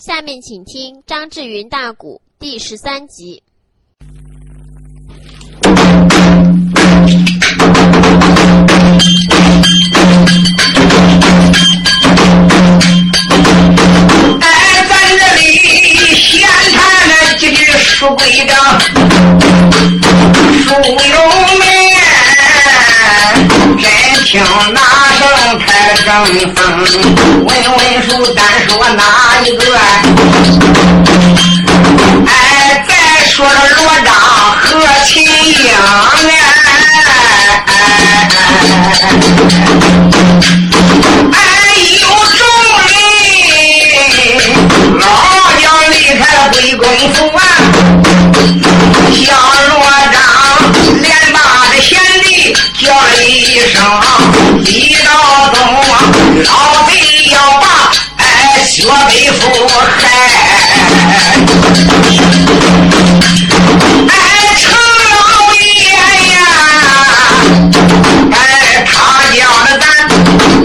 下面请听张志云大鼓第十三集。哎，在这里闲谈了几句书规章，问问书单说哪一个？哎，再说这罗章和秦英哎，北府害。哎，程老爷呀，哎，他叫的咱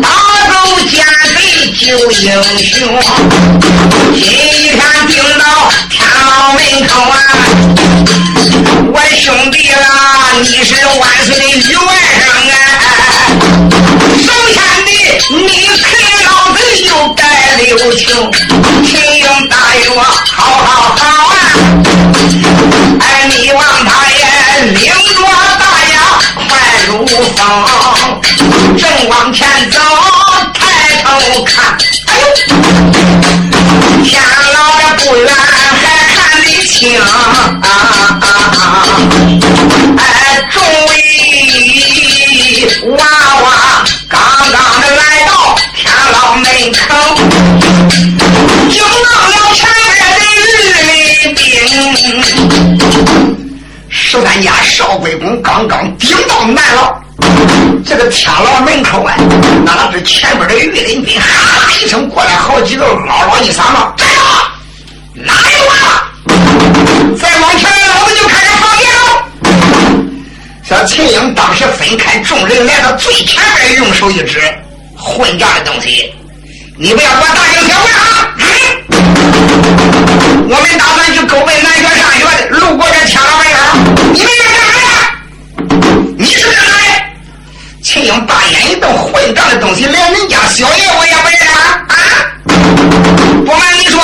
打走奸贼救英雄，今天定到天牢门口啊！我兄弟啦，你是万岁的余外甥啊！首先的，你又该六情，秦英大爷好好好啊！哎，你望他也领着大呀快如风，正往前走，抬头看，刚刚顶到南牢，这个天牢门口啊，哪知前边的御林兵哈啦一声过来，好几个嗷嗷一嗓子，站住！哪有啊？再往前，我们就开始放箭了。小秦英当时分开众人来到最前边，用手一指，混账的东西，你不要给我大惊小怪啊！我们打算去沟北南学上学的，路过这天牢门口，秦英大眼一瞪，混账的东西，连人家小爷我也不认啊！啊！不瞒你说，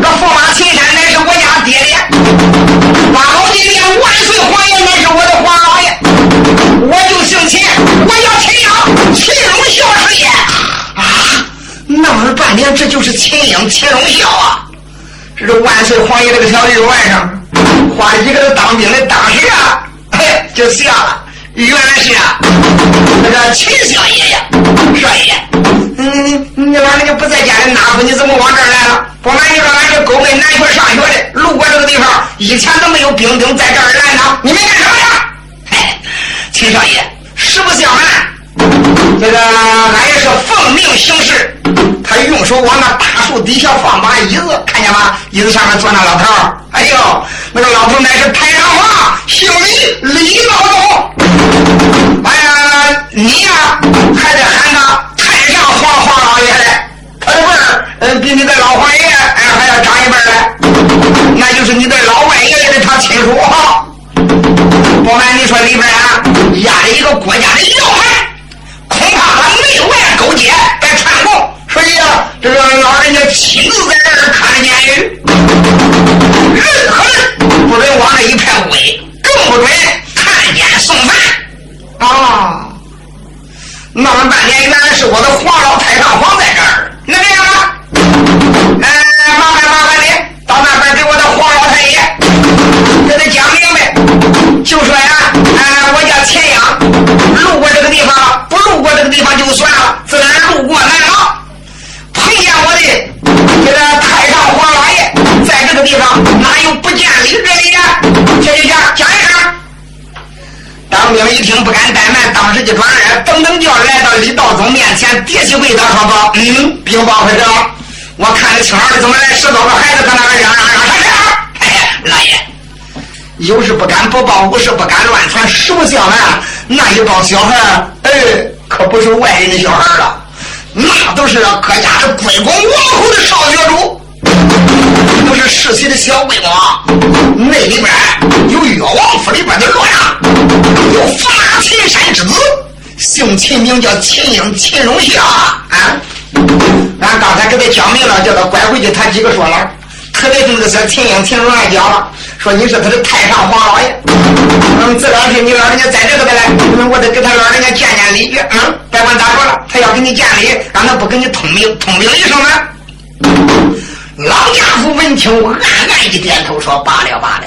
这驸马秦山乃是我家爹爹，八宝金殿万岁皇爷乃是我的皇老爷，我就姓秦，我叫秦英，秦荣孝师爷啊！闹了。半天，这就是秦英秦荣孝啊！这是万岁皇爷这个小玉外甥，花一个当兵的当时啊，嘿，就下了。原来是啊，那个秦小爷呀，少爷，嗯，你晚上就不在家里拿不，你怎么往这儿来了？不瞒你说，俺是沟门南学上学的，路过这个地方，以前都没有兵丁在这儿来呢。你们干什么呀？嘿，秦少爷，实不相瞒，这个俺也是奉命行事。他用手往那大树底下放把椅子，看见吗？椅子上面坐那老头。哎呦，那个老头乃是太上皇，姓李，李老总。哎呀，你呀、还得喊他太上皇皇老爷嘞。他的辈儿，嗯，比你的老皇爷哎还要长一辈儿嘞。那就是你的老外爷爷的他亲属哈。不瞒你说，里边啊压着一个国家的要。恐怕他内外勾结，在串供，所以啊，这个老人家亲自在这儿看着监狱，李道宗面前，跌起跪倒说道：“嗯，禀报会长，我看着青儿怎么来十多个孩子搁那个嚷嚷嚷啥事儿？哎，老爷。”有事不敢不报，无事不敢乱传。实不相瞒，那一帮小孩儿，哎，可不是外人的小孩儿了，那都是各家的贵公王侯的少学主。世袭的小贵王，那里边有越王府里边的洛阳，有法秦山之子，姓秦，名叫秦英，秦荣孝啊。俺刚才给他讲明了，叫他拐回去，他几个说了，特别是那个小秦英、秦荣还讲了，说你是他的太上皇老爷，嗯，这两天你老人家在这个的嘞，我得给他老人家见见礼去，嗯，别管咋说了，他要给你见礼，让他不给你通禀通禀一声吗。老家父闻听，暗暗一点头，说罢了罢了。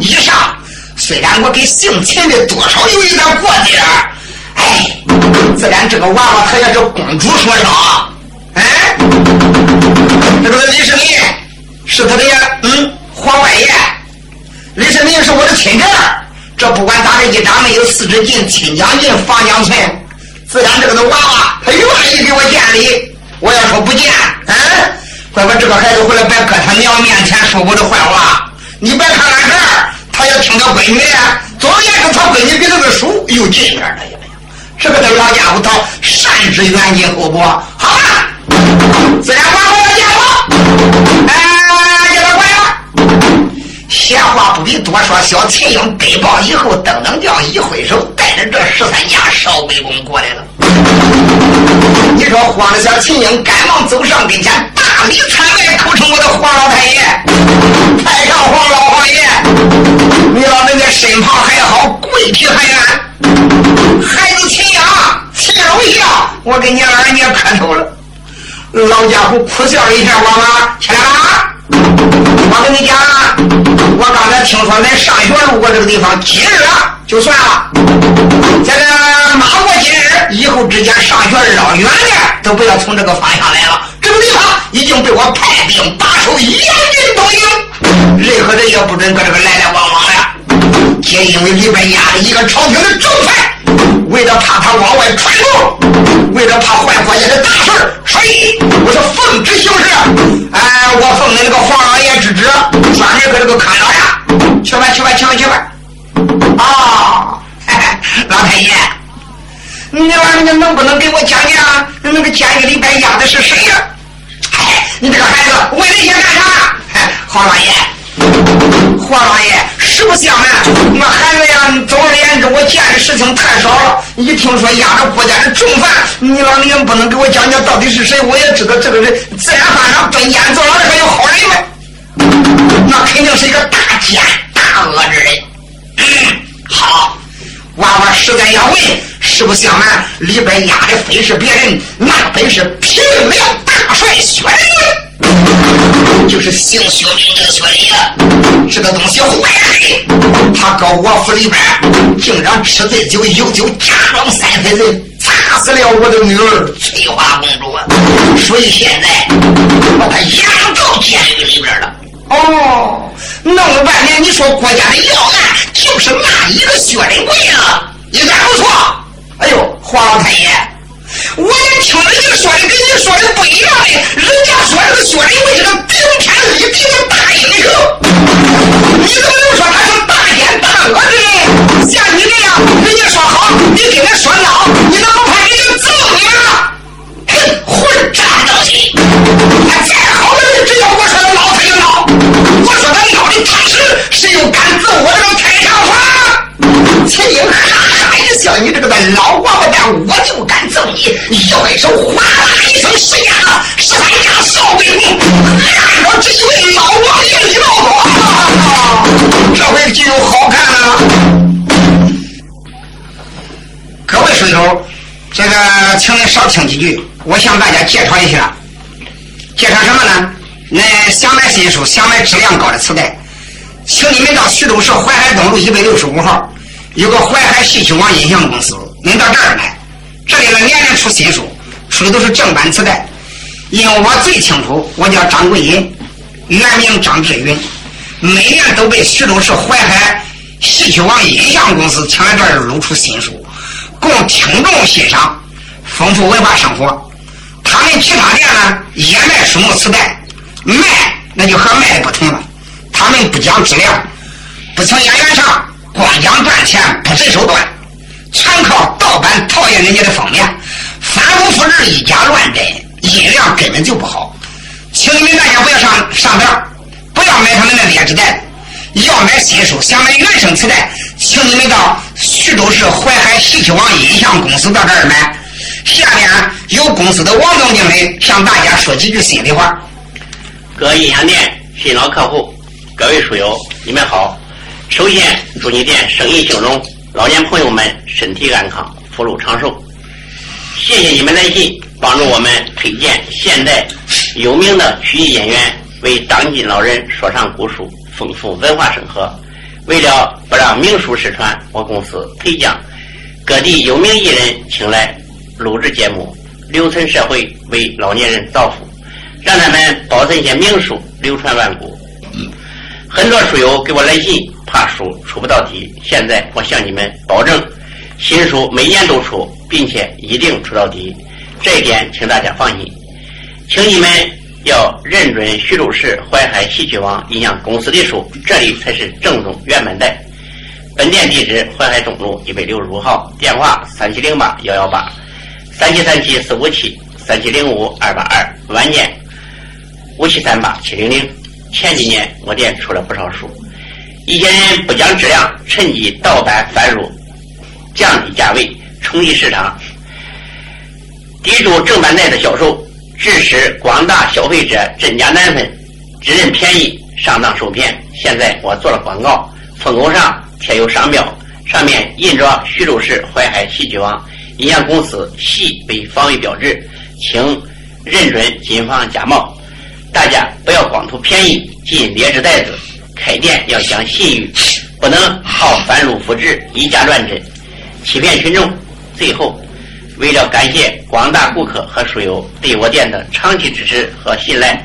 以上虽然我给姓秦的多少有一点过节，哎，自然这个娃娃他也是公主说声。哎，这个李世民是他的嗯皇外爷，李世民是我的亲侄儿。这不管咋的，一张没有四只进亲将进房将存，自然这个的娃娃他愿意给我见礼。我要说不见，嗯，怪不这个孩子回来别搁他娘面前说我的坏话。你别看俺这儿，他也听他闺女的，总而言之，他闺女比他的叔又近点了。是不是老家伙到三十元你后果好吧？自然发挥了家伙哎。闲话不必多说，小秦英得报以后，噔噔叫一挥手，带着这十三家少尉公过来了。你说慌的小秦英赶忙走上跟前，大礼参拜，口称我的黄老太爷，太上皇老皇爷，你老人家身旁还好，贵体还安。孩子秦英，秦荣孝，我给你二爷磕头了。老家伙苦笑一下，娃娃起来了。我跟你讲，我刚才听说咱上学路过这个地方，今日就算了。这个马过今日，以后之间上学绕远点，都不要从这个方向来了。这个地方已经被我派兵把守，严禁东营，任何人也不准搁这个来来往往的。皆因为里边压了一个朝廷的重犯。为了怕他往外传奏，为了怕坏国家的大事所以我是奉旨行事。哎，我奉那个黄老爷之旨，专门搁这个看牢呀。去吧，去吧，去吧，去吧。啊，老太爷，你老人家能不能给我讲讲，那个监狱里边压的是谁呀？哎，你这个孩子为了些干啥？黄老爷。黄老爷，实不相瞒，我孩子呀，总而言之，我见的事情太少了。一听说压着国家的重犯，你老人家不能给我讲讲到底是谁？我也知道这个人自然犯上蹲监坐牢的还有好人吗？那肯定是一个大奸大恶之人。嗯，好，娃娃实在要问，实不相瞒，里边压的非是别人，那本是平辽大帅薛仁。就是姓薛名这个薛仁，这个东西坏了，他搁我府里边竟然吃醉酒，有酒假装三分醉，砸死了我的女儿翠花公主，所以现在把他押到监狱里边了。哦，弄了半天，你说国家的要案就是那一个薛仁贵啊，一点不错。哎呦，黄老太爷。我也听人家说的，跟你说的不一样的。人家说这个薛仁贵是个顶天立地的大英雄，你怎么能说他是大奸大恶之人？像你这样，人家说好，你跟人说孬，你怎么怕人家揍你啊？哼，混账东西！他再好的人，只要我说他孬，他就孬；我说他孬的踏实，谁又敢揍我叫，你这个老王八蛋，我就敢揍你！一挥手，哗啦一声，十家十三家少尉兵，按照这一老王爷一闹多，这回就好看了。各位水手，这个请您少听几句，我向大家介绍一下。介绍什么呢？那想买新书，想买质量高的磁带，请你们到徐州市淮海东路一百六十五号，有个淮海戏曲网音像公司，您到这儿买。这里呢，年年出新书，出的都是正版磁带。因为我最清楚，我叫张桂银，原名张志云，每年都被徐州市淮海戏曲网音像公司请来这儿录出新书，供听众欣赏，丰富文化生活。他们其他店呢也卖书目磁带，卖那就和卖不同了。他们不讲质量，不请演员上，光讲赚钱，不择手段。全靠盗版讨厌人家的封面，反复复制，以假乱真，音量根本就不好。请你们大家不要上上当，不要买他们的劣质带。要买新书想买原声磁带，请你们到徐州市淮海戏曲网音像公司到这儿买。下面由公司的王总经理向大家说几句心里话。各音像店新老客户，各位书友，你们好。首先祝你店生意兴隆，老年朋友们身体安康，福禄长寿。谢谢你们来信，帮助我们推荐现代有名的曲艺演员，为当今老人说唱古书，丰富文化生活。为了不让名书失传，我公司特将各地有名艺人请来录制节目，留存社会，为老年人造福，让他们保存一些名书，流传万古。很多书友给我来信，怕书出不到底。现在我向你们保证，新书每年都出，并且一定出到底。这一点，请大家放心。请你们要认准徐州市淮海戏曲网音像公司的书，这里才是正宗原版带。本店地址：淮海东路一百六十五号，电话：三七零八幺幺八，三七三七四五七，三七零五二八二，晚间五七三八七零零。前几年我店出了不少书，一些人不讲质量，趁机盗版翻入，降低价位，冲击市场，抵住正版带的销售，致使广大消费者真假难分，只认便宜，上当受骗。现在我做了广告，封口上贴有商标，上面印着徐州市淮海戏剧网音像公司戏为防伪标志，请认准，谨防假冒。大家不要光图便宜进劣质袋子，开店要讲信誉，不能靠翻录复制以假乱真，欺骗群众。最后，为了感谢广大顾客和书友对我店的长期支持和信赖，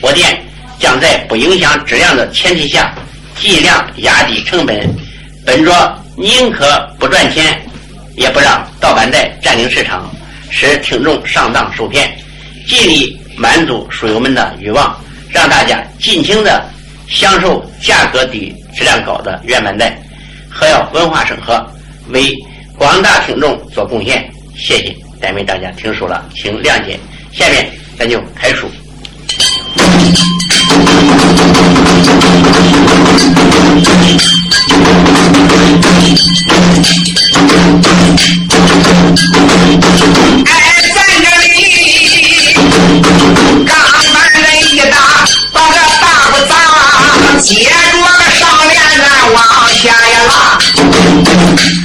我店将在不影响质量的前提下，尽量压低成本，本着宁可不赚钱，也不让盗版带占领市场，使听众上当受骗，尽力。满足书友们的欲望，让大家尽情的享受价格低、质量高的原版带，还要文化生活，为广大听众做贡献。谢谢，耽误大家听书了，请谅解。下面咱就开书。问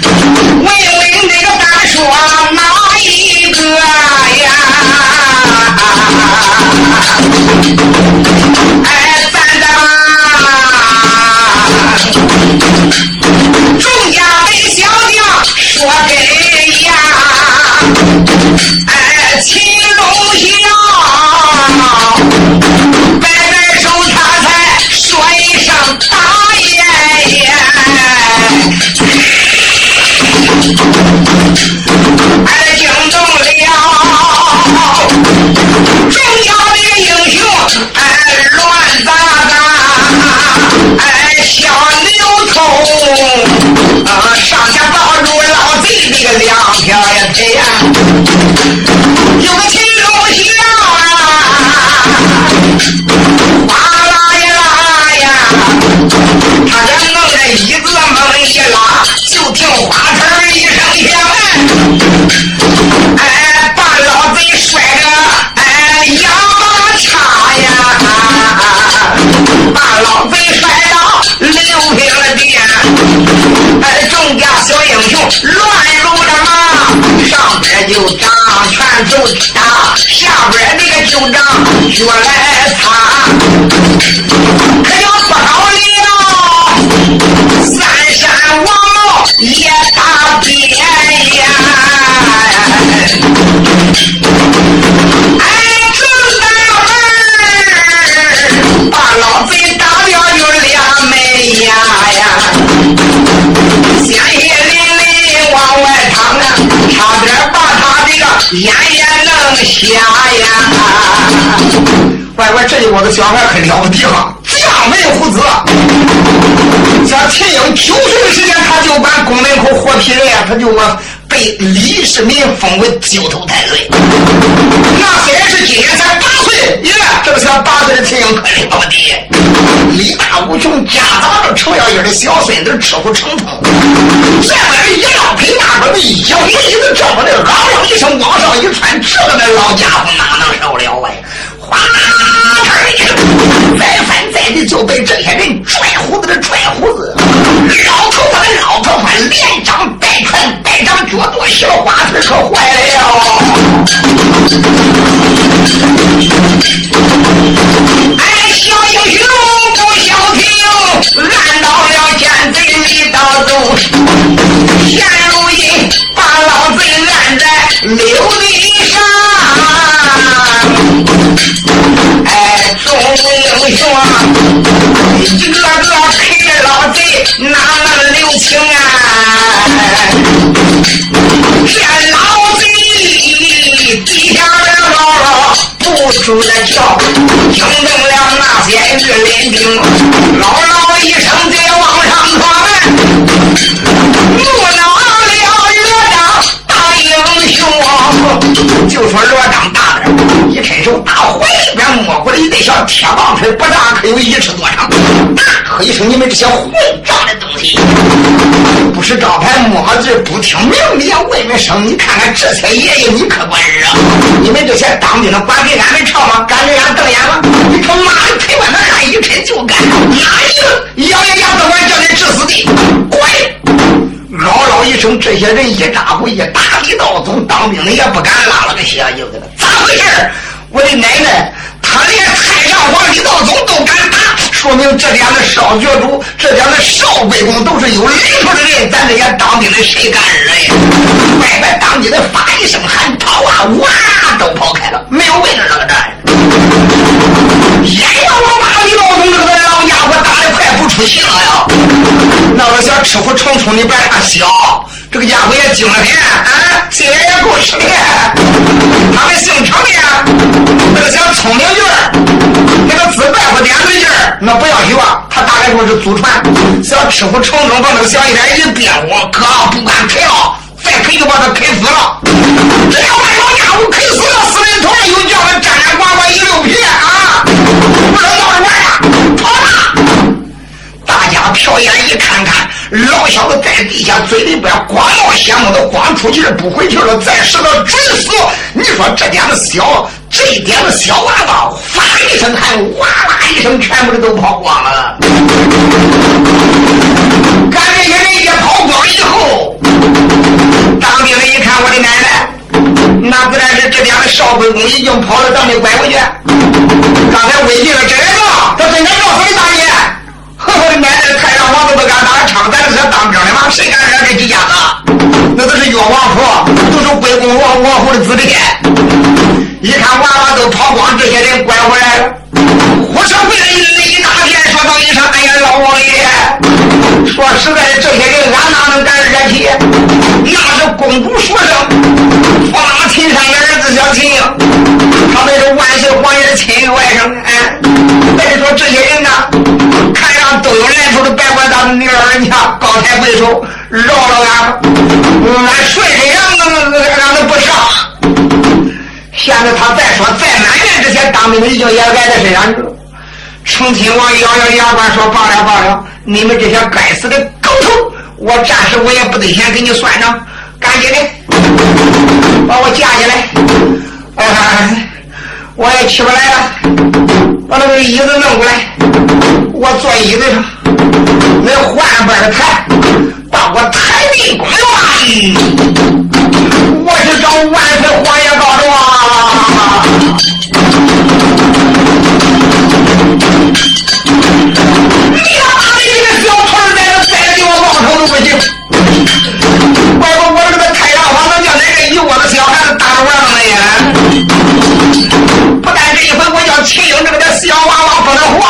乖乖，这我的小孩可了不地了，家门虎子。像秦英九岁的时间，他就把宫门口活皮人呀，他就我被李世民封为九头太岁。那虽然是今年才八岁，耶，这个小八岁的秦英可了不地。力大无穷，家早都丑要一的小孙子吃苦成痛，这边一老陪大伙的一脚一子这么的，嗷嗷一声往上一窜，这个那老家伙哪能受了哎？哗啦啦，再翻再的就被这些人拽胡子的拽胡子，老头发的老头发，连长带拳带长脚跺小花腿可坏了。哎，小英雄不消停，按到了奸贼李道宗，现如今把老贼按在六地说，一个个陪着老贼哪能留情啊？这老贼地下的牢牢不住的叫，惊动了那些御林兵，嗷嗷一声就往上窜，铁棒槌，不大可有一尺多长，大喝一声：“你们这些混账的东西！不识招牌摸字，不听明理，外面声，你看看这些爷爷，你可管事啊！你们这些当兵的管给俺们唱吗？敢给俺瞪眼吗？你他妈的陪我那汉一抻就干，哪一个咬咬牙都管叫你治死的？滚！嗷嗷一声，这些人一扎过一打李道宗，当兵的也不敢拉了个血就的了。咋回事？我的奶奶，皇李道宗都敢打，说明这点的少角主，这点的少贵公都是有领头的人。咱这些当兵的谁敢惹呀？外边当兵的发一声喊跑啊，哇，都跑开了，没有位置了个站。眼要我把李道宗这个老家伙打的快不出气了呀！那个小吃苦冲冲，你别看小，这个家伙也精了很啊，心眼也够使的。他们姓程的，那个小聪明劲儿，那个自败不点对劲儿，那不要学。他大概说是祖传。小吃苦冲冲把那个小一点一憋我，哥不敢开了，再开就把他开死了。老小子在地下嘴里边光冒血沫都光出气不回气了，再使个准死。你说这点子小，这一点子小娃娃，发一声喊，哇啦一声，全部的都跑光了。赶这些人一跑光以后，当兵的一看，我的奶奶，那自然是这点的少贵公已经跑了，咱没拐回去。刚才威胁了这人了，他真敢告诉你大爷。呵呵，奶奶太上皇都不敢打枪，咱这是当兵的嘛，谁敢惹这几家子？那都是岳王府，都是贵公王王府的子弟。一看娃娃都跑光，这些人拐回来了，呼声跪了一大片，说道一声：“哎呀，老王爷！说实在的，这些人俺哪能敢惹起？那是公主所生，驸马秦山的儿子小秦，他们是万岁皇爷的亲外甥。哎，再说这些人呢，都有来头的百官大女儿人家高抬贵手，饶了俺，俺帅身上俺俺都不上。现在他再说再埋怨这些当兵的，已经也挨在身上去了。成亲王咬咬牙关说：“罢了罢了，你们这些该死的狗头，我暂时我也不得先给你算账，赶紧的把我架起来。哎，我也起不来了，把那个椅子弄过来，我坐椅子上，那换边的抬，把我抬地公了。我是找万岁皇爷告状！”你他妈的一个小兔儿在这栽的给我望头都不行！怪不我这个太阳花能叫那个一窝子小孩子打着玩儿了呀？不但这一回我叫秦英这个小娃娃不能活，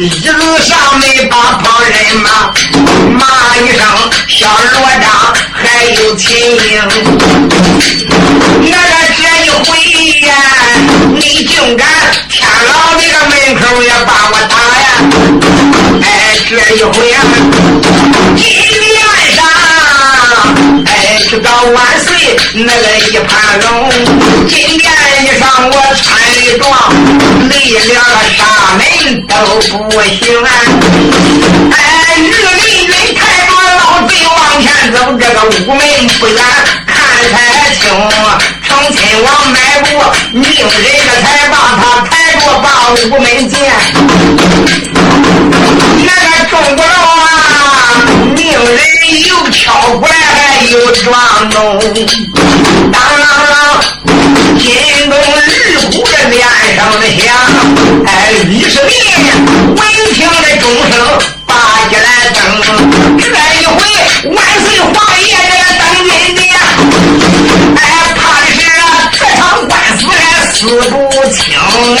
一路上没把旁人骂，骂一声小罗章，还有秦英。那这这一回呀，你竟敢天牢那个门口也把我打呀！哎，这一回呀，天上，哎，去到万岁那个一盘龙，今天一上我穿的装，离了个沙门都不行啊！哎，日林军抬着老贼往前走，这个午门不远看太清，成亲王迈步，命人这才把他抬着把午门见。那个中国佬啊，命人又敲过来又撞钟，当啷啷，金东日鼓的脸上的响，哎，李世民闻听的钟声拔起来灯，这一回万岁皇爷这个登金殿，哎，怕的是这场官司还死不清哎。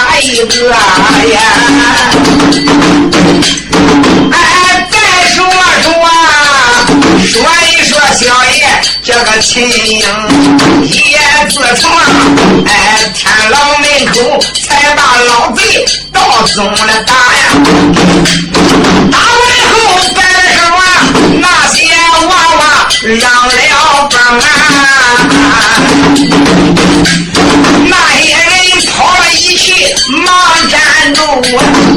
哪一个呀？哎，再说说，说一说小爷这个秦英，也自从哎天牢门口才把老贼到宗了打呀，打完后再说那些娃娃让了风啊。忙站住，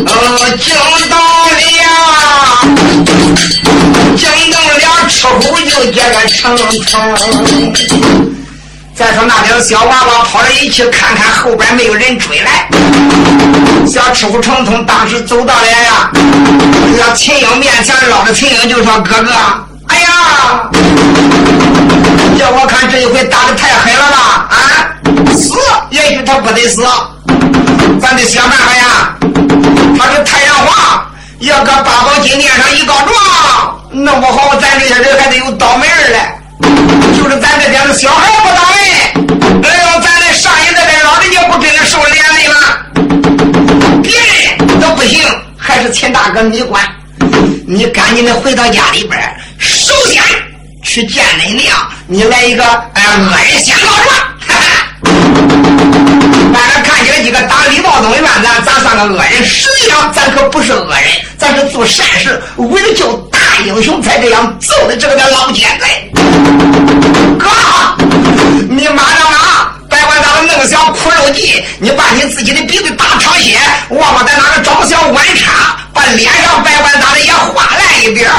呃，惊到了，惊动了吃虎就这个成城。再说那边小娃娃跑了一去，看看后边没有人追来，小吃虎成通当时走到了呀，要秦英面前捞着秦英就说：“哥哥，哎呀，叫我看这一回打的太狠了吧？啊，死也许他不得死，咱得想办法呀。他是太阳花，要搁八宝金殿上一告状，弄不好咱这些人还得有倒霉儿嘞。就是咱这边的小孩不倒霉，哎呦，咱这上一代的老人家不真的受连累了，别人都不行，还是秦大哥你管。你赶紧的回到家里边，首先去见恁娘，你来一个哎恶人先告状。哈哈俺看起来几个打李道宗的班子咱算个恶人，实际上咱可不是恶人，咱是做善事，为了救大英雄才这样揍的这个老奸贼。哥，你马上啊！别管咱们弄小苦肉计，你把你自己的鼻子打淌血，忘了在哪个找小弯叉，把脸上白管咋的也画烂一边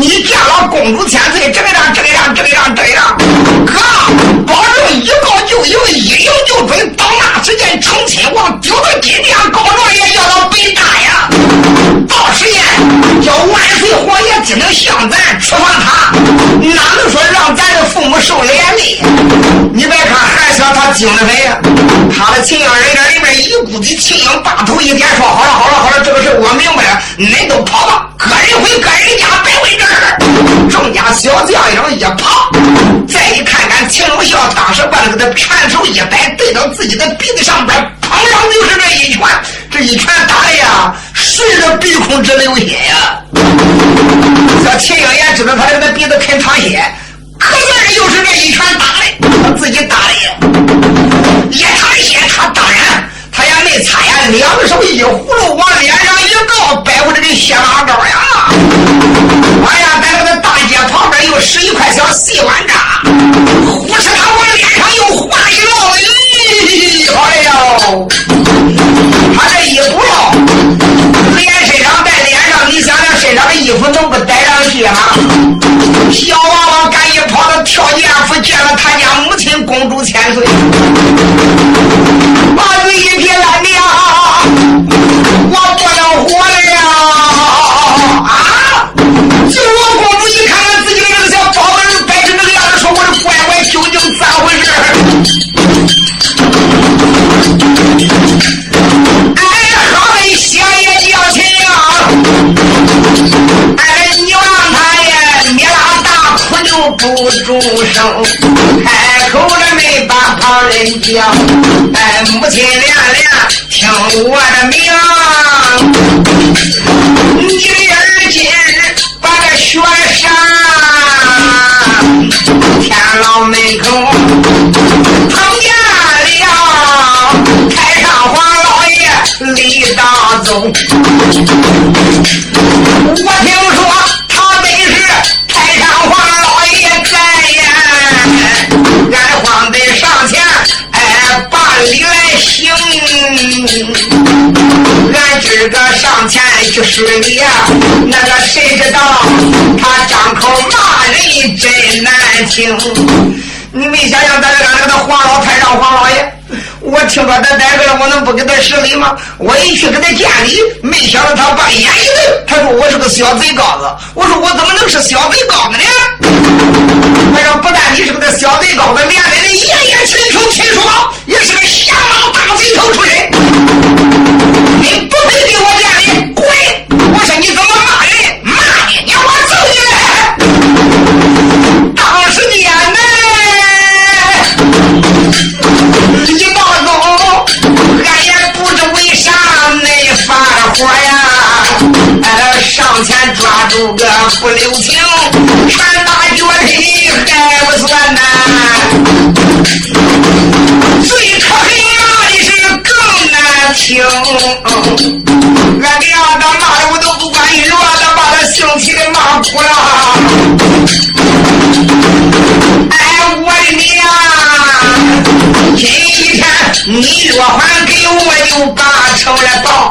你见了公主千岁，这个样这个样这个样这个样，哥，保证一告就赢，一赢就准。到那时间，成亲王丢到金殿告状也要到北大呀。叫万岁皇爷只能向咱处罚他，哪能说让咱的父母受连累？你别看韩香，他精得很呀。他的亲家人家里面一股子秦阳把头一点说好了好了好了，这个事我明白了，恁都跑吧，个人回个人家，拜。众家小将一跑，再一看看秦龙孝，当时把那个他拳头一摆，对到自己的鼻子上边，砰啷这一拳这一拳打的呀，顺着鼻孔直流血呀。这秦英也知道他这个鼻子肯淌血，可是又是这一拳打的，他自己打的，一淌血，他当然他也没擦呀，两手是一块小细碗渣，呼哧他往脸上又划一烙，咦，哎呦，他这一不烙，脸身上带脸上，你想想身上的衣服能不带上去吗？小娃娃赶紧跑到跳涧府见了他家住声，开口了没把旁人叫。哎，母亲连连听我的名，你的儿今日把这雪山天牢门口碰见了太上皇老爷李大宗。我听说是礼呀，那个谁知道他张口骂人真难听。你没想想，咱这俺这个黄老太上黄老爷，我听说他在这了，我能不给他施礼吗？我一去给他见礼，没想到他把眼一瞪，他说我是个小贼羔子。我说我怎么能是小贼羔子呢？我说不但你是个小贼羔子，连你的爷爷亲叔亲叔也是个瞎老大贼头出身。你不配给我有个不留情，拳打脚踢还不算呐，最可恨骂的是更难听，俺娘的骂的我都不管用，他把他生气的骂哭了，哎，我的娘！今天你若还给我又把仇来报，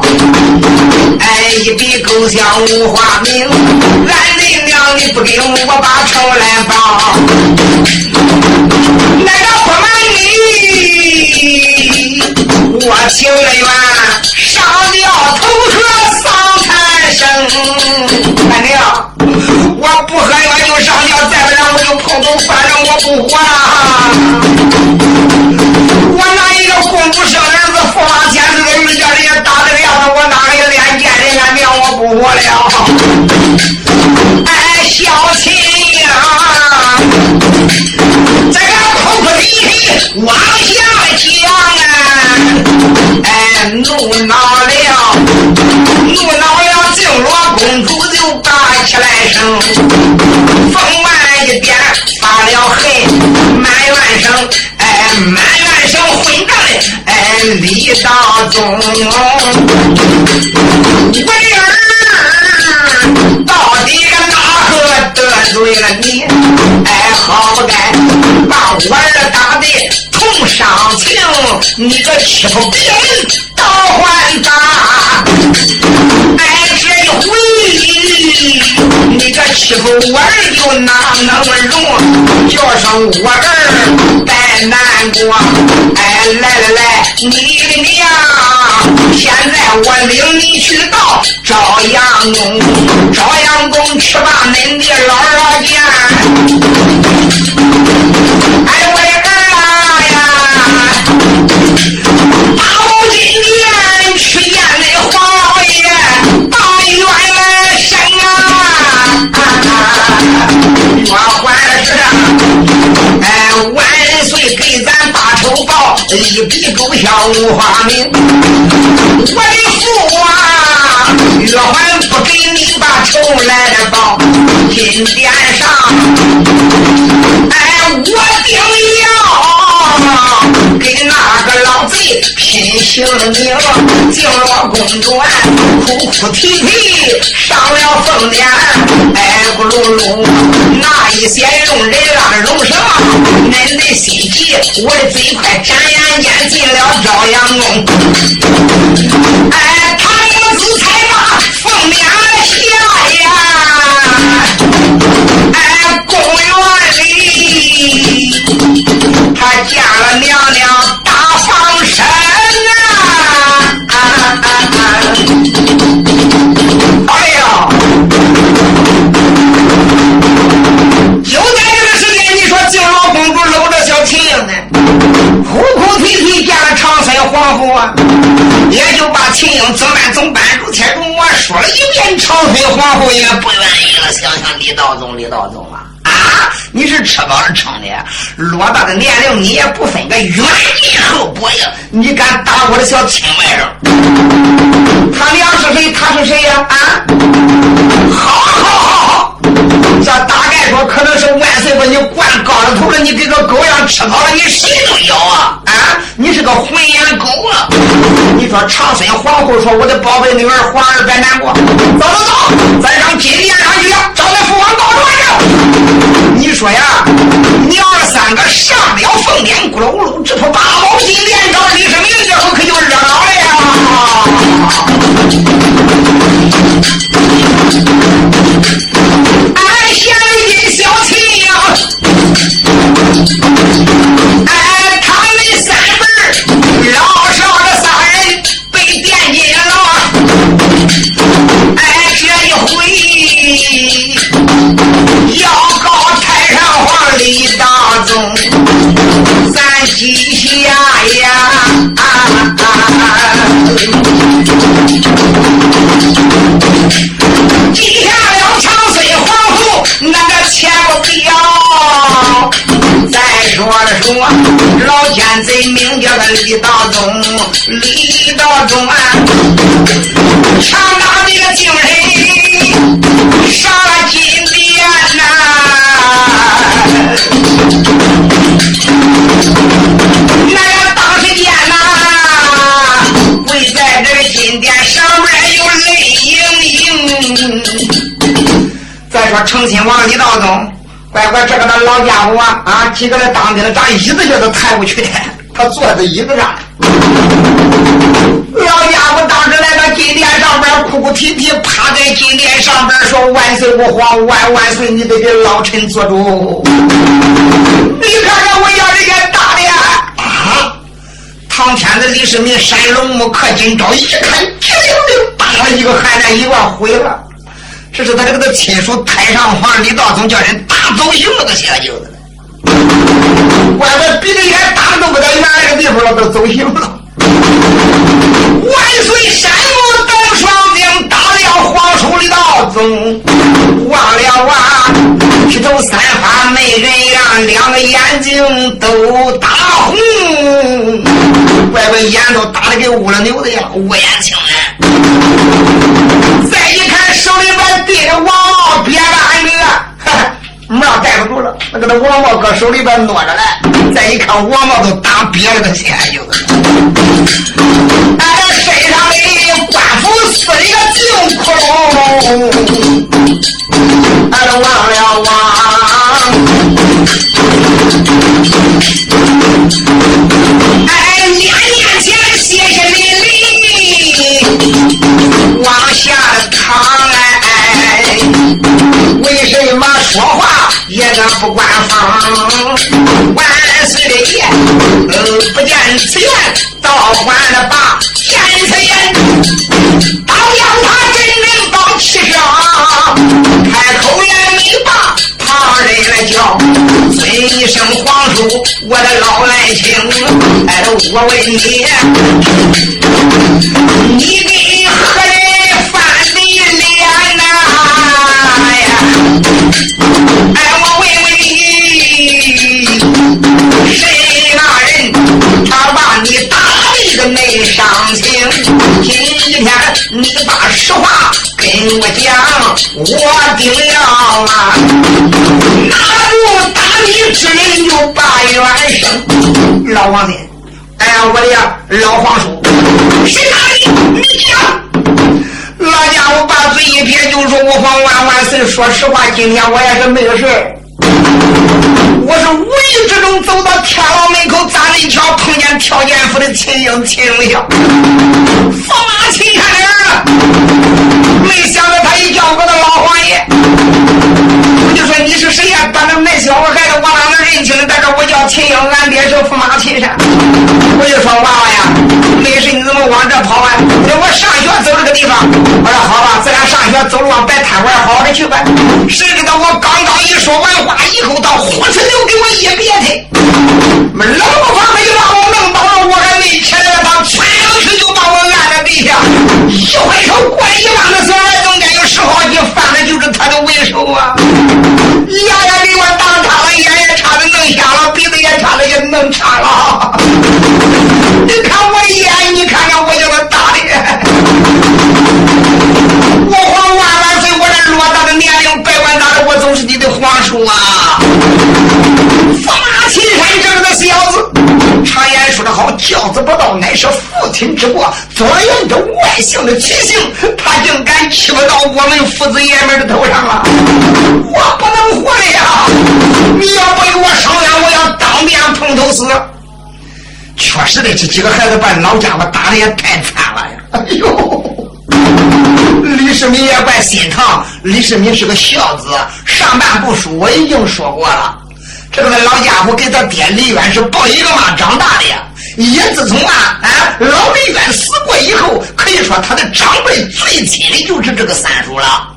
哎，一笔勾销无花名，俺的娘你不给我把仇来报，那个不瞒你，我情愿上吊头喝丧残生，俺娘，我不喝药就上吊，再不然我就碰头，反正我不活了。往下讲啊，哎，怒恼了，怒恼了，静罗公主就打起来声，风完一点发了恨，埋怨声，哎，埋怨声混账的，哎，李大宗，我的儿到底个哪个得罪了你？好不该把我儿打的同伤情，你个欺负别人倒还打，哎，这一回你个欺负我儿又哪能容？叫声我儿别难过，哎，来来来，你的娘，现在我领你去到朝阳宫，朝阳宫吃罢恁的老老见，一笔勾销五花名。我的父啊，月还不给你把仇来报，金殿上，贼拼性命，进了宫中，哭哭啼啼上了凤殿，哎，咕噜噜，那一些用人啊容什么？恁的心急，我的嘴快，转眼间进了朝阳宫，哎，他李道宗，李道宗啊。啊！你是吃饱了撑的，偌大的年龄你也不分个远近厚薄呀！你敢打我的小亲外甥？他娘是谁？他是谁呀？啊！好好好好，这大概说可能是万岁把你灌高了头了，你给个狗样吃饱了，你谁都咬啊！啊！你是个混眼狗啊！你说长孙皇后说我的宝贝女儿皇儿别难过，走走走，咱上金殿上去找。你说呀，娘儿三个上了凤殿，咕噜咕噜直扑八宝金连长李世民，这可就热闹了呀！李道宗啊，强大的个精神，上了？金殿呐、那个当时间呐、跪在这个金殿上面有泪盈盈。再说成亲王李道宗。乖乖，这个那老家伙啊啊，几个那当兵的长椅子去都抬不去，他坐在椅子上。哭哭啼啼，趴在金殿上边说：“万岁不皇，万万岁！你得给老臣做主。”你看看我要这个大的啊！唐天子李世民山龙木刻金招，一看，直溜溜打了一个寒战，一万毁了。这是他这个的亲属太上皇李道宗叫人打走行了，个小舅子了。怪不比这眼打都不到原来的地方了，都走行了。万岁山木登双顶，打了皇叔李道宗，忘了啊，披头三发没人样，两个眼睛都打红，怪不眼都打的跟乌了牛的样，乌眼青哎。再一看手里边递着王帽，别着俺个，帽戴不住了，那个那王帽搁手里边挪着来。再一看王帽都打瘪了，个现就是。俺这身上的一个净窟窿，俺都忘了忘。哎，年年前谢谢你哩。往下扛哎，为什么说话也能不官方？万岁的爷，不见此言，倒还了把见此言，老来轻，哎，我问你，你给何人翻的脸呐？哎，我问问你，谁那人他把你打的个没伤心。你把实话跟我讲，我顶了啊！拿住打你之人就把冤生。老王爷，哎呀，我的呀老皇叔，谁打你？你讲。老家伙把嘴一撇，就说：“我皇万万岁！说实话，今天我也是没有事我是无意之中走到天牢门口，咋的一瞧碰见条件府的秦英、秦永祥，驸没想到他一叫我的老皇爷，我就说你是谁呀？把那卖小孩的我哪能认清？但是我叫秦英，俺爹是驸马秦山。我就说娃娃呀，没事你怎么往这跑啊？我上学走这个地方。我说好吧，咱俩上学走路往摆摊馆好好的去吧。谁知道我刚刚一说完话以后，到火亲之过。左言这外姓的奇姓，他竟敢欺负到我们父子爷们的头上了！我不能活了呀！你要不给我生冤，我要当面碰头死！确实的，这几个孩子把老家伙打的也太惨了呀！哎呦！李世民也怪心疼。李世民是个孝子，上半部书我已经说过了。这个老家伙给他爹李渊是抱一个妈长大的呀。也自从啊，啊老李渊死过以后，可以说他的长辈最亲的就是这个三叔了。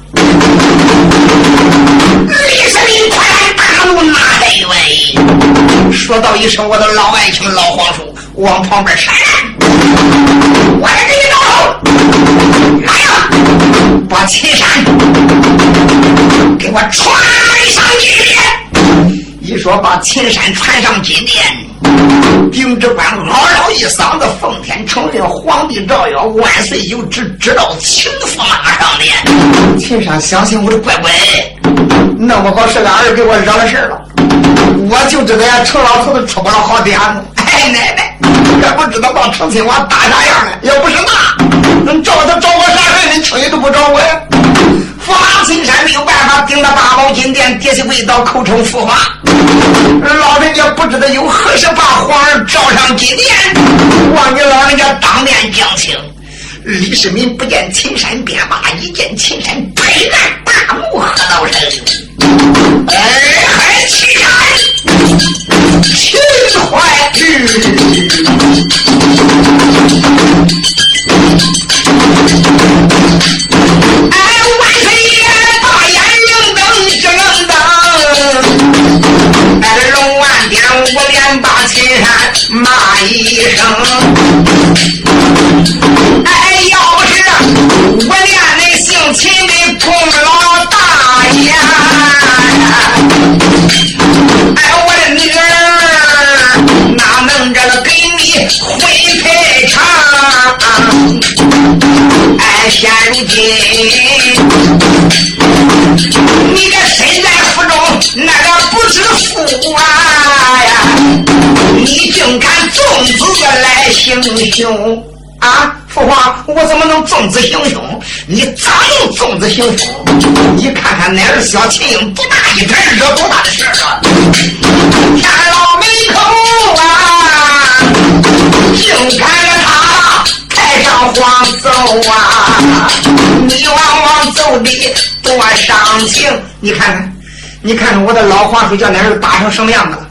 李世民突然大怒，哪还冤？说道一声：“我的老爱卿老皇叔，往旁边闪！我来给你招手，来呀！”把秦山给我传上金殿！一说把秦山传上金殿，丁知官嗷嗷一嗓子：“奉天承运，皇帝诏曰，万岁有旨，知道秦驸马上殿。”秦山相信我的乖乖，弄不好是俺儿给我惹了事了，我就知道呀，陈老头子出不了好点子。哎奶奶，也不知道把成亲王打啥样了。要不是那，能找他找我啥事你轻易都不找我呀。驸马青山没有办法，顶着八宝金殿，跌下跪倒，口称驸马。老人家不知道有何事把皇儿召上金殿，望你老人家当面讲情。李世民不见秦山便骂，一见秦山拍案大怒，喝道声：“哎嗨，秦山，秦怀骂一声。哎，要不是我连那姓秦的孔老大爷，哎，我的女儿哪能这个给你回赔偿？哎，现如今行凶！啊，父皇，我怎么能纵子行凶？你咋能纵子行凶？你看看那儿小秦英多大一点，惹多大的事啊！天老门口啊，竟敢让他太上皇奏啊！你往往奏的多伤情，你看看，你看看我的老皇叔叫那儿打成什么样子了？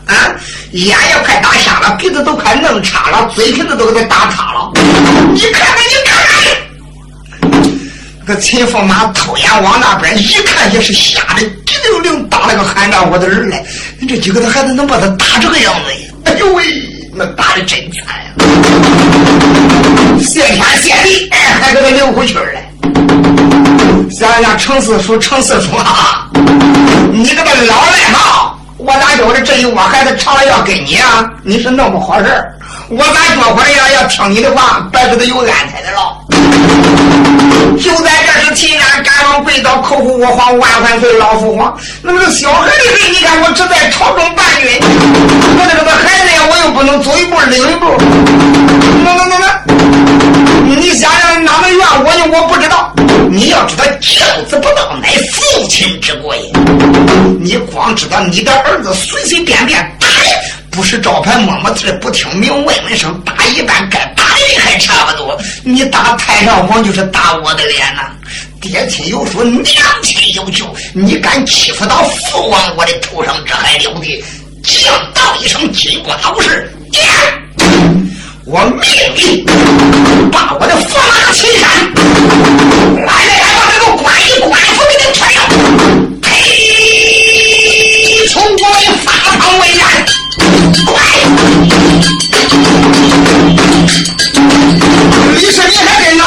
眼也快打瞎了，鼻子都快弄岔了，嘴皮子都给他打塌了。你看看，你看看，那个秦驸马偷眼往那边一看，也是吓得滴溜溜打了个寒战。我的儿嘞，你这几个的孩子能把他打这个样子呀？哎呦喂，那打的真惨呀！谢天谢地，还给他留回去了。想想程四叔，程四叔啊，你这个老赖毛！我咋觉得这一窝孩子长了要跟你啊？你是弄不好事我咋这会儿要要听你的话，白日子有安排的了。就在这时，秦安赶忙跪倒，口呼我皇万万岁，老父皇。那么小孩的事，你看我只在朝中伴军，我这个孩子呀，我又不能走一步领一步。那那那那，你想想哪个怨，我呢我不知道。你要知道，教子不道，乃父亲之过也。你光知道你的儿子随随便便打，不是招牌摸摸字，不听明问问声，打一般该打的还差不多。你打太上皇就是打我的脸呐！爹亲有福，娘亲有救，你敢欺负到父王我的头上，这还了得！叫道一声金瓜武士，爹！我命令把我的驸马秦山，来来来，把这个官衣官服给他脱了，呸！从我的法场为难，快！李世民还真恼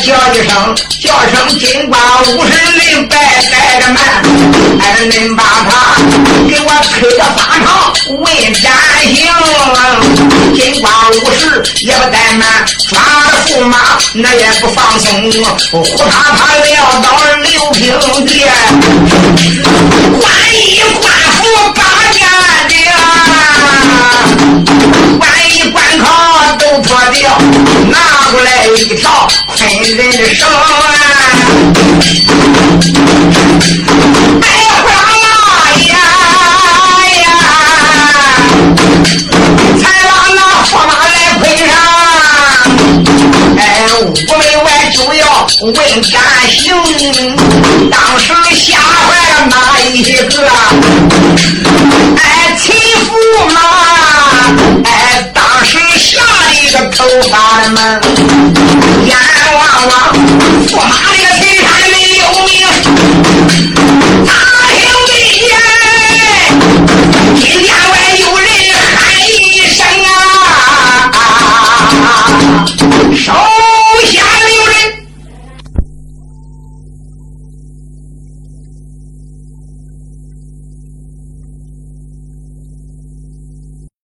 叫一声。叫声金瓜武士，您拜拜个慢，哎，您把他给我推到法场问斩刑。金瓜五十也不怠慢，抓了驸马那也不放松，呼他他撂倒刘平殿，官衣官服八件的，官衣官靠都脱掉，拿过来一条捆人的绳。哎呀呀呀！才把那驸马来捆上。哎，屋门外就要问斩刑。当时吓坏了哪一个？发